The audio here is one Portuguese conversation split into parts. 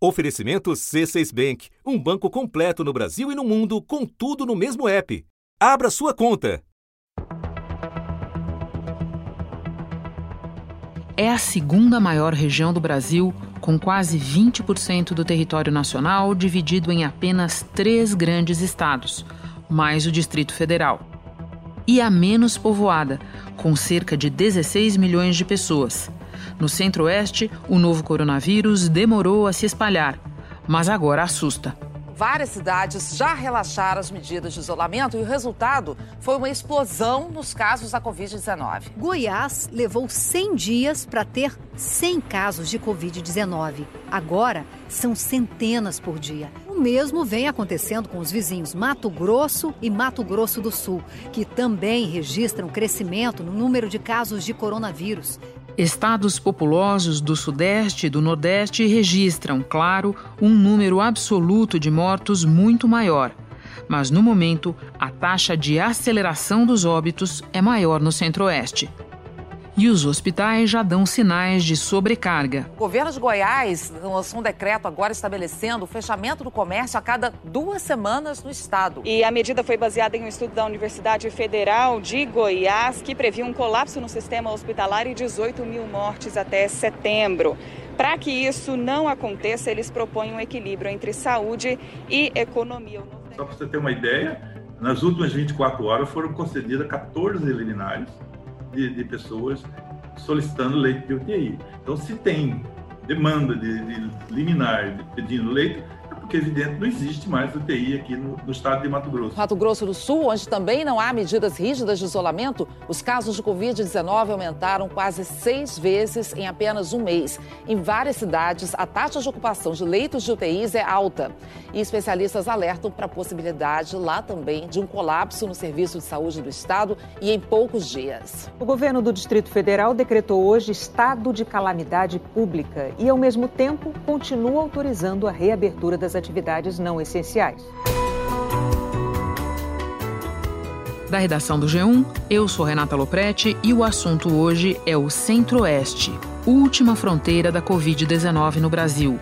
Oferecimento C6 Bank, um banco completo no Brasil e no mundo, com tudo no mesmo app. Abra sua conta. É a segunda maior região do Brasil, com quase 20% do território nacional dividido em apenas três grandes estados, mais o Distrito Federal. E a menos povoada, com cerca de 16 milhões de pessoas. No centro-oeste, o novo coronavírus demorou a se espalhar, mas agora assusta. Várias cidades já relaxaram as medidas de isolamento e o resultado foi uma explosão nos casos da Covid-19. Goiás levou 100 dias para ter 100 casos de Covid-19. Agora, são centenas por dia. O mesmo vem acontecendo com os vizinhos Mato Grosso e Mato Grosso do Sul, que também registram crescimento no número de casos de coronavírus. Estados populosos do Sudeste e do Nordeste registram, claro, um número absoluto de mortos muito maior. Mas, no momento, a taxa de aceleração dos óbitos é maior no Centro-Oeste. E os hospitais já dão sinais de sobrecarga. O governo de Goiás lançou um decreto agora estabelecendo o fechamento do comércio a cada duas semanas no estado. E a medida foi baseada em um estudo da Universidade Federal de Goiás, que previa um colapso no sistema hospitalar e 18 mil mortes até setembro. Para que isso não aconteça, eles propõem um equilíbrio entre saúde e economia. Só para você ter uma ideia, nas últimas 24 horas foram concedidas 14 liminares de, de pessoas solicitando leite de UTI. Então, se tem demanda de, de liminar de pedindo leite, porque, evidente, não existe mais UTI aqui no, no, estado de Mato Grosso. Mato Grosso do Sul, onde também não há medidas rígidas de isolamento, os casos de Covid-19 aumentaram quase seis vezes em apenas um mês. Em várias cidades, a taxa de ocupação de leitos de UTIs é alta. E especialistas alertam para a possibilidade lá também de um colapso no serviço de saúde do estado e em poucos dias. O governo do Distrito Federal decretou hoje estado de calamidade pública e, ao mesmo tempo, continua autorizando a reabertura das atividades não essenciais. Da redação do G1, eu sou Renata Loprete e o assunto hoje é o Centro-Oeste, última fronteira da Covid-19 no Brasil.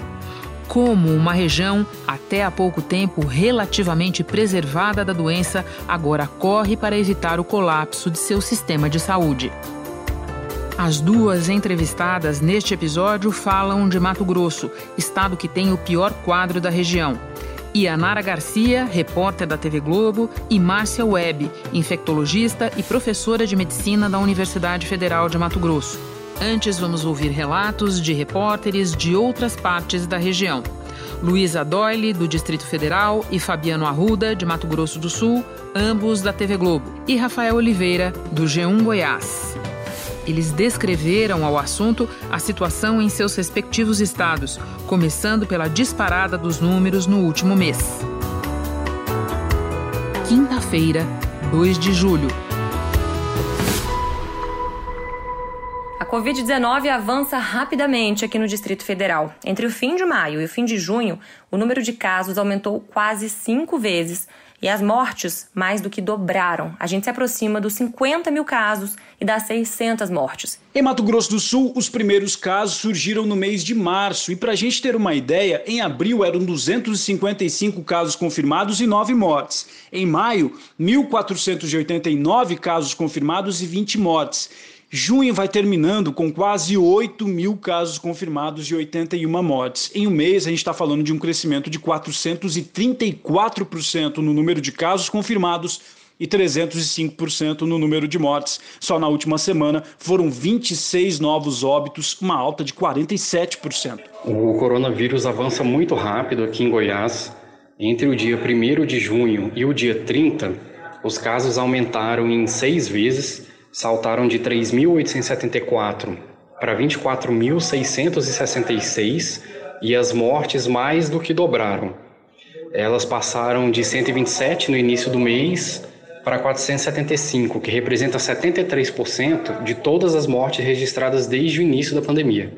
Como uma região, até há pouco tempo, relativamente preservada da doença, agora corre para evitar o colapso de seu sistema de saúde. As duas entrevistadas neste episódio falam de Mato Grosso, estado que tem o pior quadro da região. Ianara Garcia, repórter da TV Globo, e Márcia Webb, infectologista e professora de medicina da Universidade Federal de Mato Grosso. Antes, vamos ouvir relatos de repórteres de outras partes da região. Luísa Doyle, do Distrito Federal, e Fabiano Arruda, de Mato Grosso do Sul, ambos da TV Globo, e Rafael Oliveira, do G1 Goiás. Eles descreveram ao assunto a situação em seus respectivos estados, começando pela disparada dos números no último mês. Quinta-feira, 2 de julho. A Covid-19 avança rapidamente aqui no Distrito Federal. Entre o fim de maio e o fim de junho, o número de casos aumentou quase cinco vezes e as mortes mais do que dobraram. A gente se aproxima dos 50 mil casos e das 600 mortes. Em Mato Grosso do Sul, os primeiros casos surgiram no mês de março. E para a gente ter uma ideia, em abril eram 255 casos confirmados e 9 mortes. Em maio, 1.489 casos confirmados e 20 mortes. Junho vai terminando com quase 8 mil casos confirmados e 81 mortes. Em um mês, a gente está falando de um crescimento de 434% no número de casos confirmados e 305% no número de mortes. Só na última semana foram 26 novos óbitos, uma alta de 47%. O coronavírus avança muito rápido aqui em Goiás. Entre o dia 1 de junho e o dia 30, os casos aumentaram em seis vezes saltaram de 3.874 para 24.666 e as mortes mais do que dobraram. Elas passaram de 127 no início do mês para 475, que representa 73% de todas as mortes registradas desde o início da pandemia.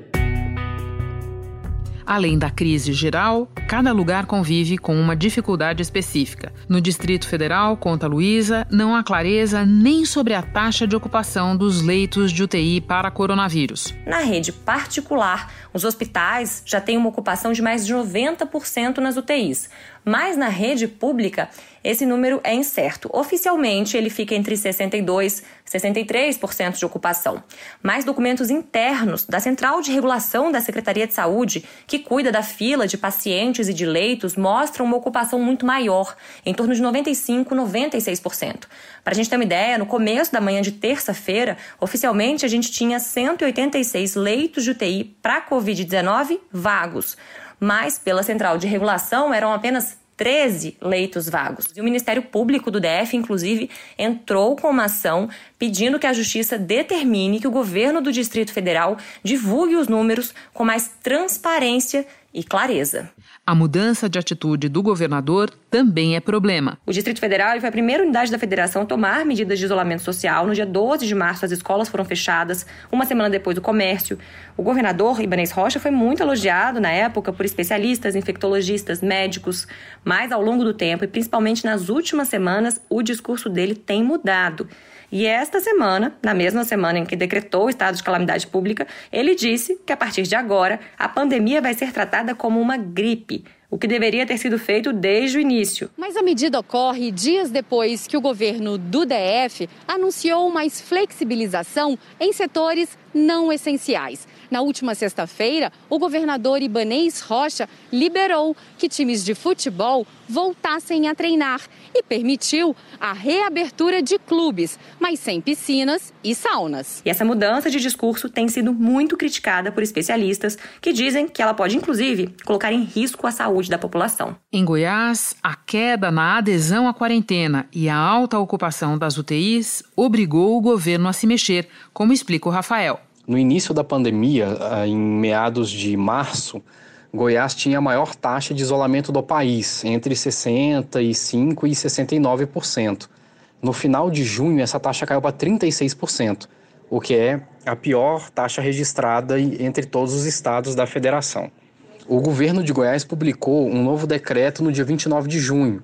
Além da crise geral, cada lugar convive com uma dificuldade específica. No Distrito Federal, conta Luísa, não há clareza nem sobre a taxa de ocupação dos leitos de UTI para coronavírus. Na rede particular, os hospitais já têm uma ocupação de mais de 90% nas UTIs. Mas na rede pública, esse número é incerto. Oficialmente, ele fica entre 62% e 63% de ocupação. Mas documentos internos da Central de Regulação da Secretaria de Saúde, que cuida da fila de pacientes e de leitos, mostram uma ocupação muito maior, em torno de 95% e 96%. Para a gente ter uma ideia, no começo da manhã de terça-feira, oficialmente a gente tinha 186 leitos de UTI para Covid-19 vagos mas pela Central de Regulação eram apenas 13 leitos vagos. E o Ministério Público do DF, inclusive, entrou com uma ação pedindo que a Justiça determine que o governo do Distrito Federal divulgue os números com mais transparência e clareza. A mudança de atitude do governador também é problema. O Distrito Federal foi a primeira unidade da federação a tomar medidas de isolamento social. No dia 12 de março, as escolas foram fechadas, uma semana depois, o comércio. O governador Ibanez Rocha foi muito elogiado na época por especialistas, infectologistas, médicos, mas ao longo do tempo, e principalmente nas últimas semanas, o discurso dele tem mudado. E esta semana, na mesma semana em que decretou o estado de calamidade pública, ele disse que a partir de agora a pandemia vai ser tratada como uma gripe o que deveria ter sido feito desde o início. Mas a medida ocorre dias depois que o governo do DF anunciou mais flexibilização em setores não essenciais. Na última sexta-feira, o governador Ibanês Rocha liberou que times de futebol voltassem a treinar e permitiu a reabertura de clubes, mas sem piscinas e saunas. E essa mudança de discurso tem sido muito criticada por especialistas que dizem que ela pode, inclusive, colocar em risco a saúde da população. Em Goiás, a queda na adesão à quarentena e a alta ocupação das UTIs obrigou o governo a se mexer, como explica o Rafael. No início da pandemia, ah, em meados de março, Goiás tinha a maior taxa de isolamento do país, entre 65% e 69%. No final de junho, essa taxa caiu para 36%, o que é a pior taxa registrada entre todos os estados da federação. O governo de Goiás publicou um novo decreto no dia 29 de junho.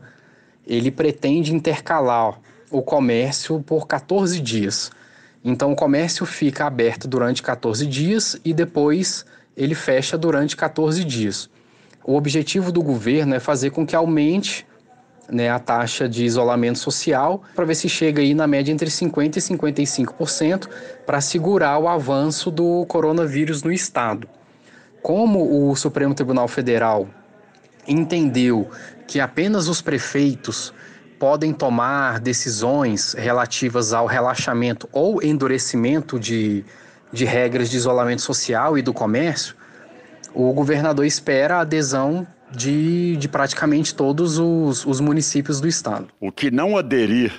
Ele pretende intercalar o comércio por 14 dias. Então o comércio fica aberto durante 14 dias e depois ele fecha durante 14 dias. O objetivo do governo é fazer com que aumente né, a taxa de isolamento social para ver se chega aí na média entre 50% e 55% para segurar o avanço do coronavírus no estado. Como o Supremo Tribunal Federal entendeu que apenas os prefeitos podem tomar decisões relativas ao relaxamento ou endurecimento de, de regras de isolamento social e do comércio, o governador espera a adesão de, de praticamente todos os, os municípios do estado. O que não aderir,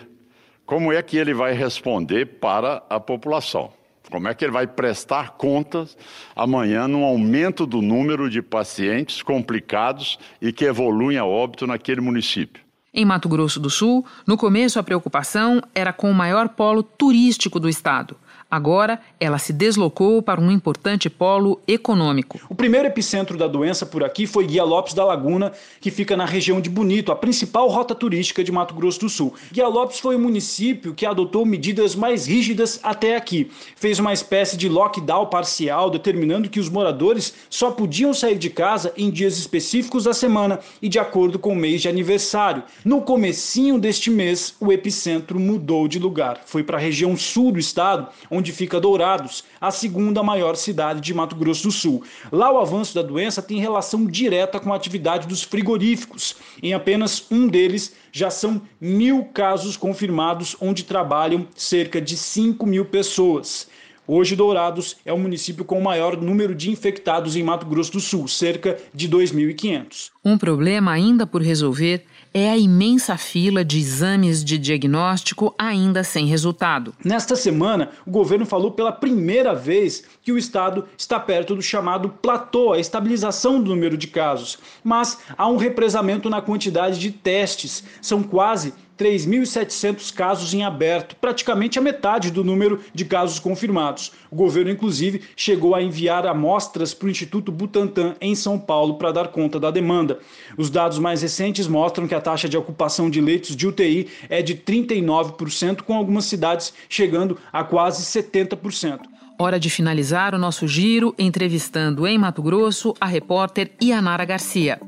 como é que ele vai responder para a população? Como é que ele vai prestar contas amanhã no aumento do número de pacientes complicados e que evoluem a óbito naquele município? Em Mato Grosso do Sul, no começo a preocupação era com o maior polo turístico do estado. Agora, ela se deslocou para um importante polo econômico. O primeiro epicentro da doença por aqui foi Guia Lopes da Laguna, que fica na região de Bonito, a principal rota turística de Mato Grosso do Sul. Guia Lopes foi o município que adotou medidas mais rígidas até aqui. Fez uma espécie de lockdown parcial, determinando que os moradores só podiam sair de casa em dias específicos da semana e de acordo com o mês de aniversário. No comecinho deste mês, o epicentro mudou de lugar. Foi para a região sul do estado, onde fica Dourados, a segunda maior cidade de Mato Grosso do Sul. Lá o avanço da doença tem relação direta com a atividade dos frigoríficos. Em apenas um deles já são mil casos confirmados, onde trabalham cerca de 5 mil pessoas. Hoje, Dourados é o município com o maior número de infectados em Mato Grosso do Sul, cerca de 2.500. Um problema ainda por resolver é a imensa fila de exames de diagnóstico ainda sem resultado. Nesta semana, o governo falou pela primeira vez que o estado está perto do chamado platô, a estabilização do número de casos. Mas há um represamento na quantidade de testes. São quase 3.700 casos em aberto, praticamente a metade do número de casos confirmados. O governo, inclusive, chegou a enviar amostras para o Instituto Butantan, em São Paulo, para dar conta da demanda. Os dados mais recentes mostram que a taxa de ocupação de leitos de UTI é de 39%, com algumas cidades chegando a quase 70%. Hora de finalizar o nosso giro entrevistando em Mato Grosso a repórter Ianara Garcia.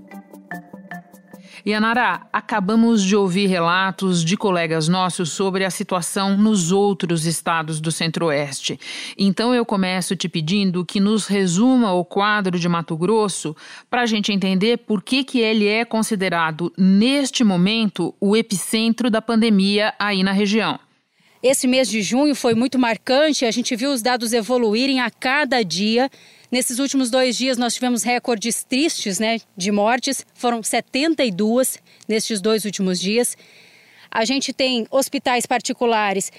Yanara, acabamos de ouvir relatos de colegas nossos sobre a situação nos outros estados do Centro-Oeste. Então eu começo te pedindo que nos resuma o quadro de Mato Grosso para a gente entender por que, que ele é considerado, neste momento, o epicentro da pandemia aí na região. Esse mês de junho foi muito marcante, a gente viu os dados evoluírem a cada dia. Nesses últimos dois dias, nós tivemos recordes tristes né, de mortes, foram 72 nestes dois últimos dias. A gente tem hospitais particulares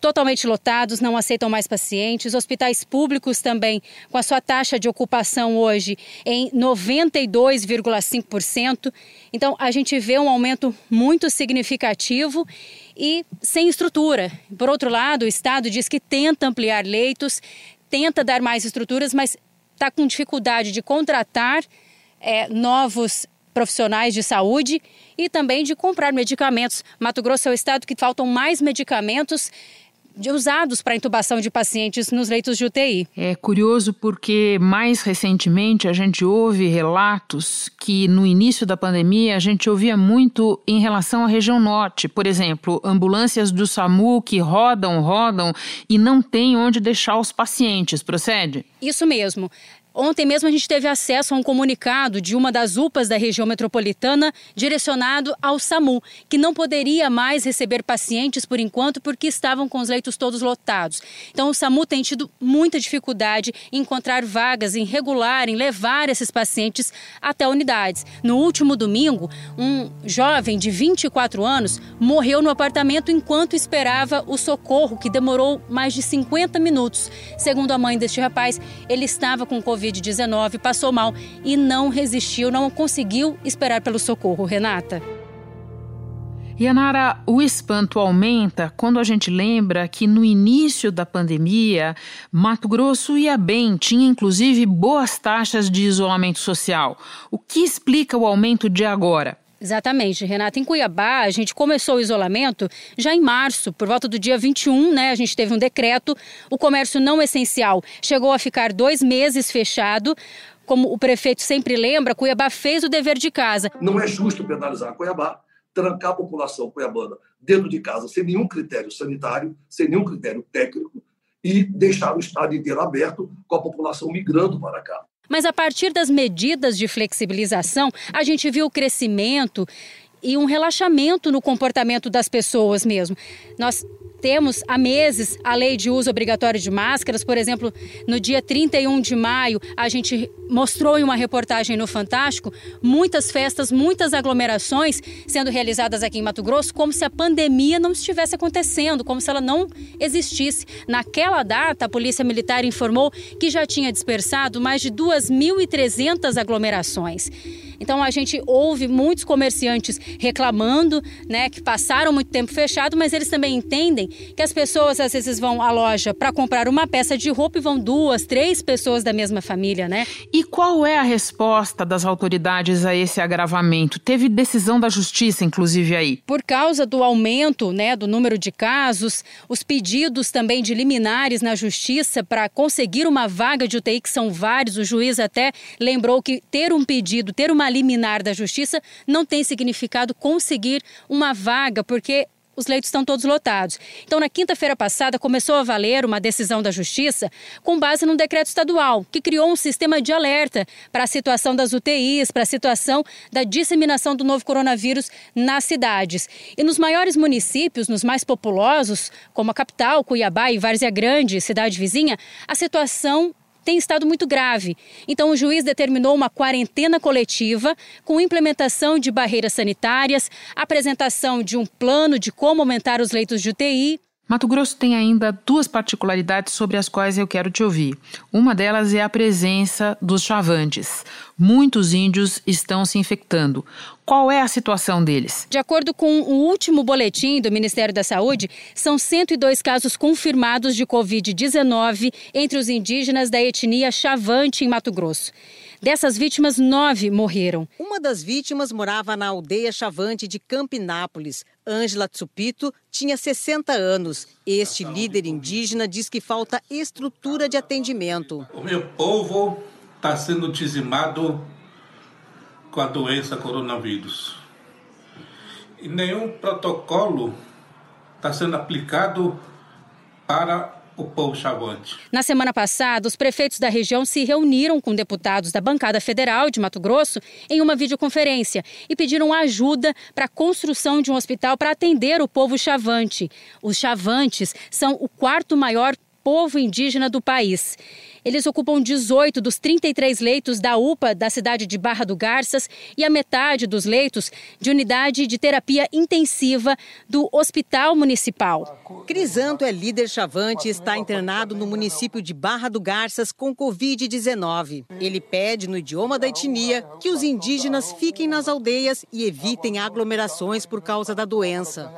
totalmente lotados, não aceitam mais pacientes. Hospitais públicos também, com a sua taxa de ocupação hoje em 92,5%. Então, a gente vê um aumento muito significativo e sem estrutura. Por outro lado, o Estado diz que tenta ampliar leitos, tenta dar mais estruturas, mas está com dificuldade de contratar é, novos profissionais de saúde e também de comprar medicamentos. Mato Grosso é o estado que faltam mais medicamentos usados para intubação de pacientes nos leitos de UTI. É curioso porque mais recentemente a gente ouve relatos que no início da pandemia a gente ouvia muito em relação à região norte, por exemplo, ambulâncias do SAMU que rodam, rodam e não tem onde deixar os pacientes, procede? Isso mesmo. Ontem mesmo a gente teve acesso a um comunicado de uma das UPAs da região metropolitana direcionado ao SAMU, que não poderia mais receber pacientes por enquanto porque estavam com os leitos todos lotados. Então o SAMU tem tido muita dificuldade em encontrar vagas, em regular, em levar esses pacientes até unidades. No último domingo, um jovem de 24 anos morreu no apartamento enquanto esperava o socorro, que demorou mais de 50 minutos. Segundo a mãe deste rapaz, ele estava com Covid Covid-19, passou mal e não resistiu, não conseguiu esperar pelo socorro. Renata. Yanara, o espanto aumenta quando a gente lembra que no início da pandemia, Mato Grosso ia bem, tinha inclusive boas taxas de isolamento social. O que explica o aumento de agora? Exatamente, Renata. Em Cuiabá, a gente começou o isolamento já em março, por volta do dia 21, né? A gente teve um decreto. O comércio não essencial chegou a ficar dois meses fechado. Como o prefeito sempre lembra, Cuiabá fez o dever de casa. Não é justo penalizar Cuiabá, trancar a população cuiabana dentro de casa sem nenhum critério sanitário, sem nenhum critério técnico e deixar o estado inteiro aberto com a população migrando para cá. Mas a partir das medidas de flexibilização, a gente viu o crescimento e um relaxamento no comportamento das pessoas mesmo. Nós temos há meses a lei de uso obrigatório de máscaras, por exemplo, no dia 31 de maio, a gente mostrou em uma reportagem no Fantástico muitas festas, muitas aglomerações sendo realizadas aqui em Mato Grosso, como se a pandemia não estivesse acontecendo, como se ela não existisse. Naquela data, a Polícia Militar informou que já tinha dispersado mais de 2.300 aglomerações. Então a gente ouve muitos comerciantes reclamando, né, que passaram muito tempo fechado, mas eles também entendem que as pessoas às vezes vão à loja para comprar uma peça de roupa e vão duas, três pessoas da mesma família, né? E qual é a resposta das autoridades a esse agravamento? Teve decisão da justiça, inclusive aí? Por causa do aumento, né, do número de casos, os pedidos também de liminares na justiça para conseguir uma vaga de UTI, que são vários, o juiz até lembrou que ter um pedido, ter uma liminar da justiça não tem significado conseguir uma vaga, porque os leitos estão todos lotados. Então, na quinta-feira passada, começou a valer uma decisão da Justiça com base num decreto estadual que criou um sistema de alerta para a situação das UTIs, para a situação da disseminação do novo coronavírus nas cidades. E nos maiores municípios, nos mais populosos, como a capital, Cuiabá e Várzea Grande, cidade vizinha, a situação tem estado muito grave. Então, o juiz determinou uma quarentena coletiva com implementação de barreiras sanitárias, apresentação de um plano de como aumentar os leitos de UTI Mato Grosso tem ainda duas particularidades sobre as quais eu quero te ouvir. Uma delas é a presença dos chavantes. Muitos índios estão se infectando. Qual é a situação deles? De acordo com o último boletim do Ministério da Saúde, são 102 casos confirmados de Covid-19 entre os indígenas da etnia Chavante em Mato Grosso. Dessas vítimas, nove morreram. Uma das vítimas morava na aldeia Chavante de Campinápolis. Ângela Tsupito tinha 60 anos. Este líder indígena diz que falta estrutura de atendimento. O meu povo está sendo dizimado com a doença coronavírus. E nenhum protocolo está sendo aplicado para o povo chavante. Na semana passada, os prefeitos da região se reuniram com deputados da bancada federal de Mato Grosso em uma videoconferência e pediram ajuda para a construção de um hospital para atender o povo chavante. Os chavantes são o quarto maior povo indígena do país. Eles ocupam 18 dos 33 leitos da UPA da cidade de Barra do Garças e a metade dos leitos de unidade de terapia intensiva do Hospital Municipal. Crisanto é líder chavante e está internado no município de Barra do Garças com Covid-19. Ele pede, no idioma da etnia, que os indígenas fiquem nas aldeias e evitem aglomerações por causa da doença.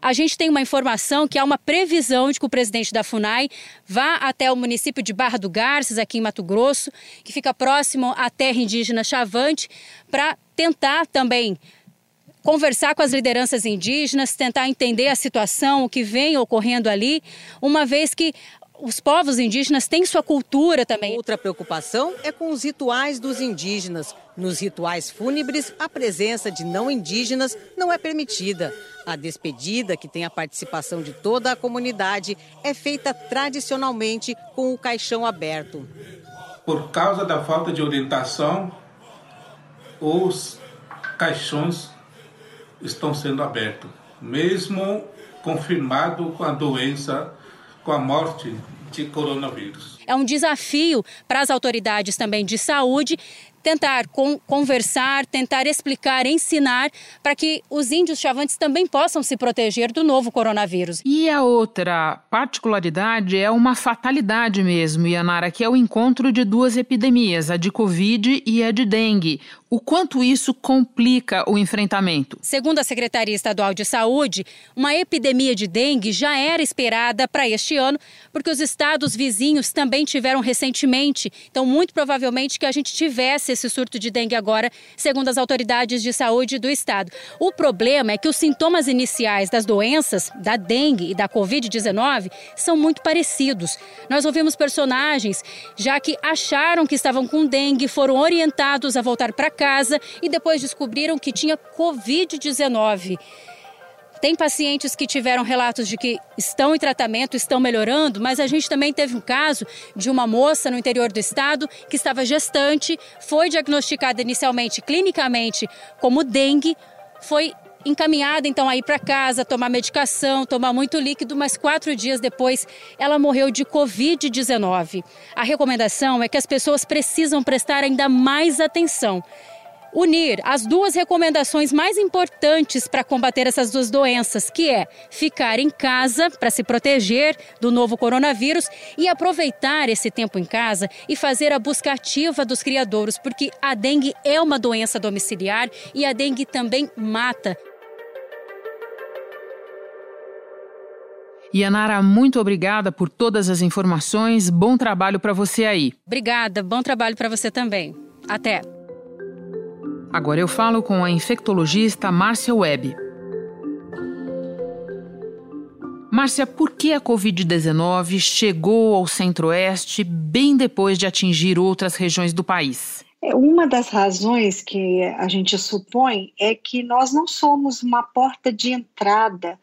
A gente tem uma informação que há uma previsão de que o presidente da FUNAI vá até o município de Barra do Garças, aqui em Mato Grosso, que fica próximo à terra indígena Chavante, para tentar também conversar com as lideranças indígenas, tentar entender a situação, o que vem ocorrendo ali, uma vez que os povos indígenas têm sua cultura também. Outra preocupação é com os rituais dos indígenas. Nos rituais fúnebres, a presença de não indígenas não é permitida. A despedida, que tem a participação de toda a comunidade, é feita tradicionalmente com o caixão aberto. Por causa da falta de orientação, os caixões estão sendo abertos, mesmo confirmado com a doença com a morte de coronavírus. É um desafio para as autoridades também de saúde tentar conversar, tentar explicar, ensinar para que os índios chavantes também possam se proteger do novo coronavírus. E a outra particularidade é uma fatalidade mesmo, Yanara, que é o encontro de duas epidemias, a de Covid e a de dengue. O quanto isso complica o enfrentamento? Segundo a Secretaria Estadual de Saúde, uma epidemia de dengue já era esperada para este ano, porque os estados vizinhos também tiveram recentemente. Então, muito provavelmente que a gente tivesse esse surto de dengue agora, segundo as autoridades de saúde do estado. O problema é que os sintomas iniciais das doenças, da dengue e da Covid-19, são muito parecidos. Nós ouvimos personagens já que acharam que estavam com dengue, foram orientados a voltar para casa e depois descobriram que tinha Covid-19. Tem pacientes que tiveram relatos de que estão em tratamento, estão melhorando, mas a gente também teve um caso de uma moça no interior do estado que estava gestante, foi diagnosticada inicialmente clinicamente como dengue, foi encaminhada então a ir para casa, tomar medicação, tomar muito líquido, mas quatro dias depois ela morreu de Covid-19. A recomendação é que as pessoas precisam prestar ainda mais atenção unir as duas recomendações mais importantes para combater essas duas doenças, que é ficar em casa para se proteger do novo coronavírus e aproveitar esse tempo em casa e fazer a busca ativa dos criadouros, porque a dengue é uma doença domiciliar e a dengue também mata. Yanara, muito obrigada por todas as informações. Bom trabalho para você aí. Obrigada, bom trabalho para você também. Até. Agora eu falo com a infectologista Márcia Webb. Márcia, por que a Covid-19 chegou ao Centro-Oeste bem depois de atingir outras regiões do país? É, uma das razões que a gente supõe é que nós não somos uma porta de entrada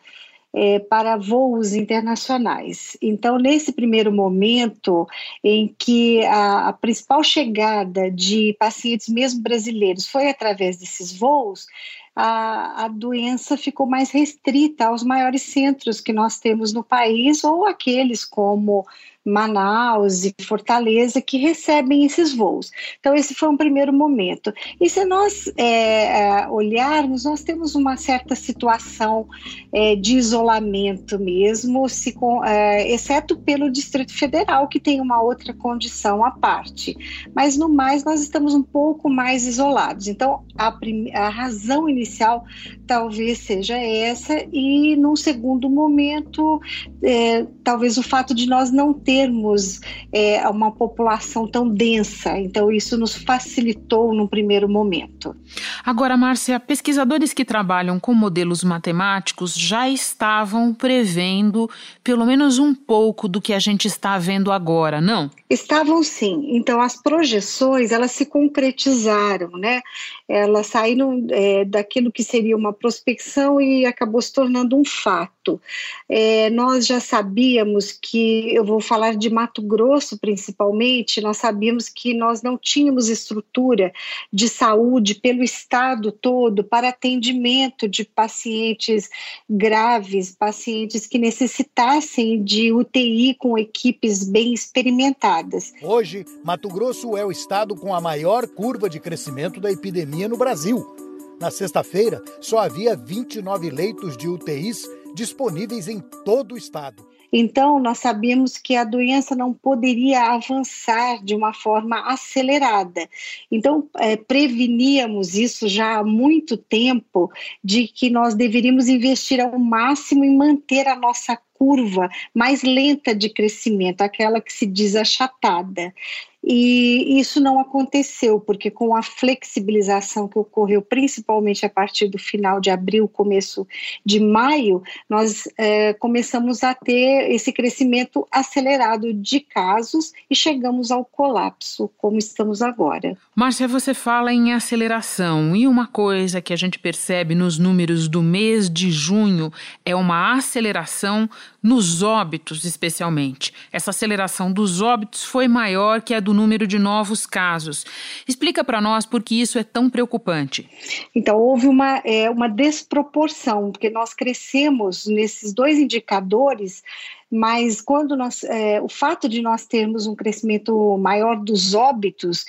é, para voos internacionais. Então, nesse primeiro momento em que a, a, principal chegada de pacientes, mesmo brasileiros, foi através desses voos, a, a doença ficou mais restrita aos maiores centros que nós temos no país ou aqueles como Manaus e Fortaleza que recebem esses voos. Então, esse foi um primeiro momento. E se nós é, é olharmos, nós temos uma certa situação é, de isolamento mesmo, se, é, exceto pelo Distrito Federal, que tem uma outra condição à parte. Mas, no mais, nós estamos um pouco mais isolados. Então, a, a razão inicial talvez seja essa, e num segundo momento, é, talvez o fato de nós não ter termos é, uma população tão densa. Então, isso nos facilitou no primeiro momento. Agora, Márcia, pesquisadores que trabalham com modelos matemáticos já estavam prevendo pelo menos um pouco do que a gente está vendo agora, não? Estavam sim. Então, as projeções, elas se concretizaram, né? Elas saíram é, daquilo que seria uma prospecção e acabou se tornando um fato. É, nós já sabíamos que, eu vou falar de Mato Grosso principalmente, nós sabíamos que nós não tínhamos estrutura de saúde pelo estado todo para atendimento de pacientes graves, pacientes que necessitassem de UTI com equipes bem experimentadas. Hoje, Mato Grosso é o estado com a maior curva de crescimento da epidemia no Brasil. Na sexta-feira, só havia 29 leitos de UTIs disponíveis em todo o estado. Então, nós sabíamos que a doença não poderia avançar de uma forma acelerada. Então, é, preveníamos isso já há muito tempo, de que nós deveríamos investir ao máximo em manter a nossa curva mais lenta de crescimento, aquela que se diz achatada. E isso não aconteceu, porque com a flexibilização que ocorreu principalmente a partir do final de abril, começo de maio, nós é, começamos a ter esse crescimento acelerado de casos e chegamos ao colapso, como estamos agora. Márcia, você fala em aceleração, e uma coisa que a gente percebe nos números do mês de junho é uma aceleração nos óbitos, especialmente. Essa aceleração dos óbitos foi maior que a do número de novos casos. Explica para nós por que isso é tão preocupante. Então, houve uma, é, uma desproporção, porque nós crescemos nesses dois indicadores mas quando nós, é, o fato de nós termos um crescimento maior dos óbitos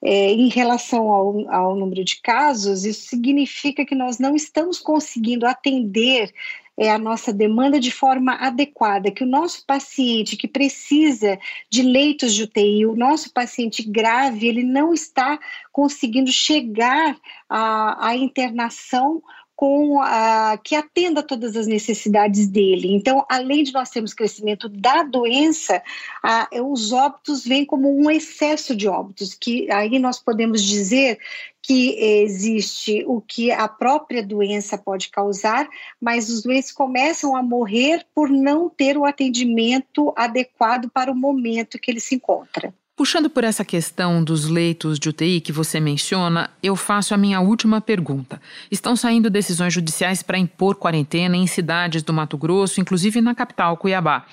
é, em relação ao, ao número de casos, isso significa que nós não estamos conseguindo atender é, a nossa demanda de forma adequada, que o nosso paciente que precisa de leitos de UTI, o nosso paciente grave, ele não está conseguindo chegar à, à internação com a, que atenda todas as necessidades dele. Então, além de nós termos crescimento da doença, a, os óbitos vêm como um excesso de óbitos, que aí nós podemos dizer que existe o que a própria doença pode causar, mas os doentes começam a morrer por não ter o atendimento adequado para o momento que ele se encontra. Puxando por essa questão dos leitos de UTI que você menciona, eu faço a minha última pergunta. Estão saindo decisões judiciais para impor quarentena em cidades do Mato Grosso, inclusive na capital, Cuiabá.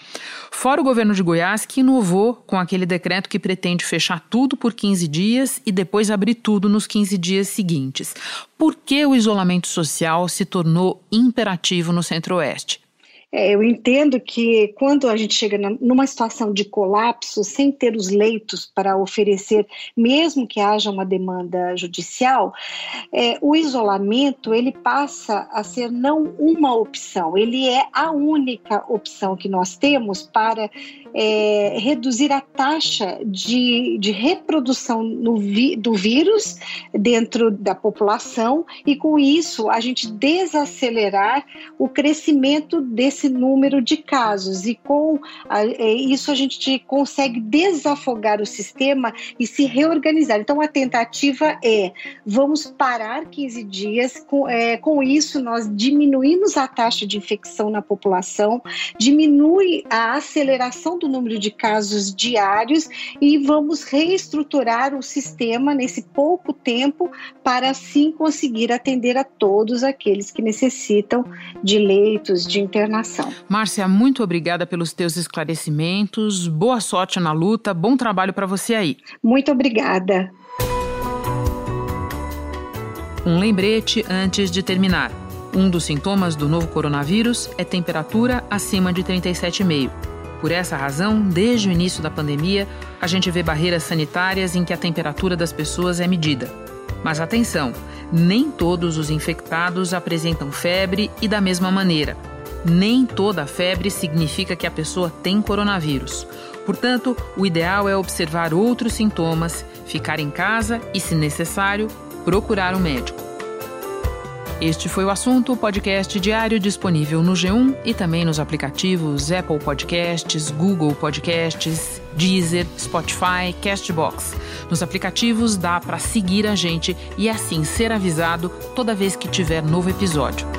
Fora o governo de Goiás, que inovou com aquele decreto que pretende fechar tudo por 15 dias e depois abrir tudo nos 15 dias seguintes. Por que o isolamento social se tornou imperativo no Centro-Oeste? É, eu entendo que quando a gente chega na, numa situação de colapso, sem ter os leitos para oferecer, mesmo que haja uma demanda judicial, é, o isolamento ele passa a ser não uma opção, ele é a única opção que nós temos para é, reduzir a taxa de, de reprodução vi, do vírus dentro da população e, com isso, a gente desacelerar o crescimento desse número de casos. E com a, é, isso, a gente consegue desafogar o sistema e se reorganizar. Então, a tentativa é: vamos parar 15 dias, com, é, com isso, nós diminuímos a taxa de infecção na população, diminui a aceleração do número de casos diários e vamos reestruturar o sistema nesse pouco tempo para assim conseguir atender a todos aqueles que necessitam de leitos de internação. Márcia, muito obrigada pelos teus esclarecimentos. Boa sorte na luta, bom trabalho para você aí. Muito obrigada. Um lembrete antes de terminar. Um dos sintomas do novo coronavírus é temperatura acima de 37,5. Por essa razão, desde o início da pandemia, a gente vê barreiras sanitárias em que a temperatura das pessoas é medida. Mas atenção, nem todos os infectados apresentam febre e da mesma maneira. Nem toda febre significa que a pessoa tem coronavírus. Portanto, o ideal é observar outros sintomas, ficar em casa e, se necessário, procurar um médico. Este foi o assunto, podcast diário disponível no G1 e também nos aplicativos Apple Podcasts, Google Podcasts, Deezer, Spotify, Castbox. Nos aplicativos dá para seguir a gente e assim ser avisado toda vez que tiver novo episódio.